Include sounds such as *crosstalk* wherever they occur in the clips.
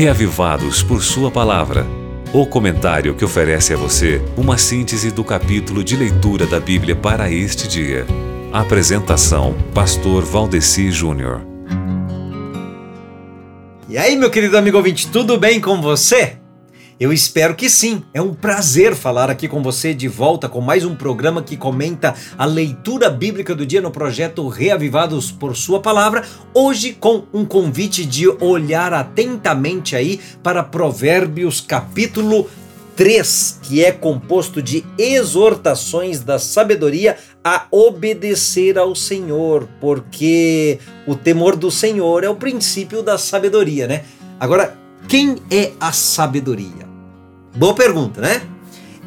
reavivados por Sua palavra. O comentário que oferece a você uma síntese do capítulo de leitura da Bíblia para este dia. Apresentação: Pastor Valdeci Júnior. E aí, meu querido amigo ouvinte, tudo bem com você? Eu espero que sim. É um prazer falar aqui com você de volta com mais um programa que comenta a leitura bíblica do dia no projeto Reavivados por Sua Palavra. Hoje com um convite de olhar atentamente aí para Provérbios capítulo 3, que é composto de exortações da sabedoria a obedecer ao Senhor, porque o temor do Senhor é o princípio da sabedoria, né? Agora, quem é a sabedoria? Boa pergunta, né?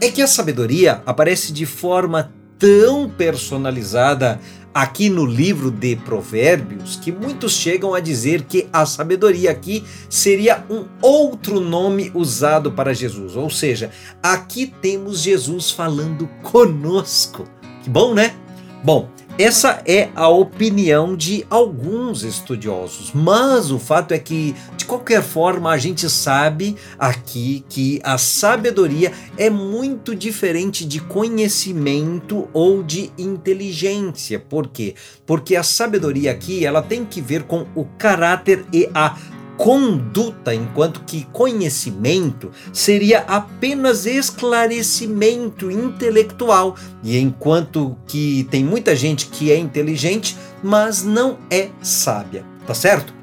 É que a sabedoria aparece de forma tão personalizada aqui no livro de Provérbios que muitos chegam a dizer que a sabedoria aqui seria um outro nome usado para Jesus. Ou seja, aqui temos Jesus falando conosco. Que bom, né? Bom, essa é a opinião de alguns estudiosos, mas o fato é que, de qualquer forma, a gente sabe aqui que a sabedoria é muito diferente de conhecimento ou de inteligência. Por quê? Porque a sabedoria aqui ela tem que ver com o caráter e a conduta, enquanto que conhecimento seria apenas esclarecimento intelectual, e enquanto que tem muita gente que é inteligente, mas não é sábia, tá certo?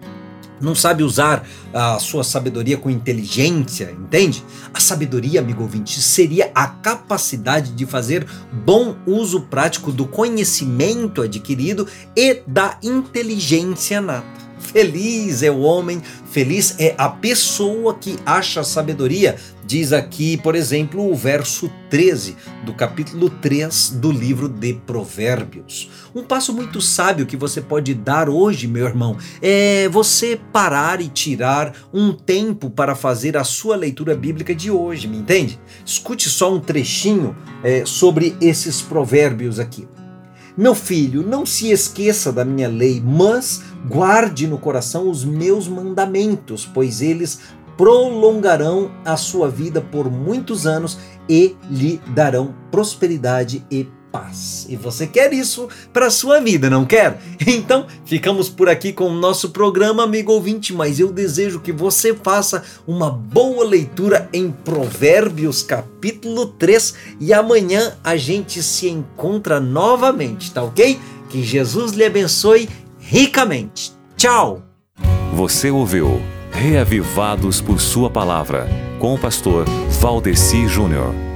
Não sabe usar a sua sabedoria com inteligência, entende? A sabedoria, amigo ouvinte, seria a capacidade de fazer bom uso prático do conhecimento adquirido e da inteligência nata. Feliz é o homem, feliz é a pessoa que acha sabedoria. Diz aqui, por exemplo, o verso 13 do capítulo 3 do livro de Provérbios. Um passo muito sábio que você pode dar hoje, meu irmão, é você parar e tirar um tempo para fazer a sua leitura bíblica de hoje, me entende? Escute só um trechinho é, sobre esses provérbios aqui. Meu filho, não se esqueça da minha lei, mas guarde no coração os meus mandamentos, pois eles prolongarão a sua vida por muitos anos e lhe darão prosperidade e paz. E você quer isso para sua vida, não quer? *laughs* Então, ficamos por aqui com o nosso programa, amigo ouvinte, mas eu desejo que você faça uma boa leitura em Provérbios capítulo 3 e amanhã a gente se encontra novamente, tá ok? Que Jesus lhe abençoe ricamente. Tchau! Você ouviu Reavivados por Sua Palavra, com o pastor Valdeci Júnior.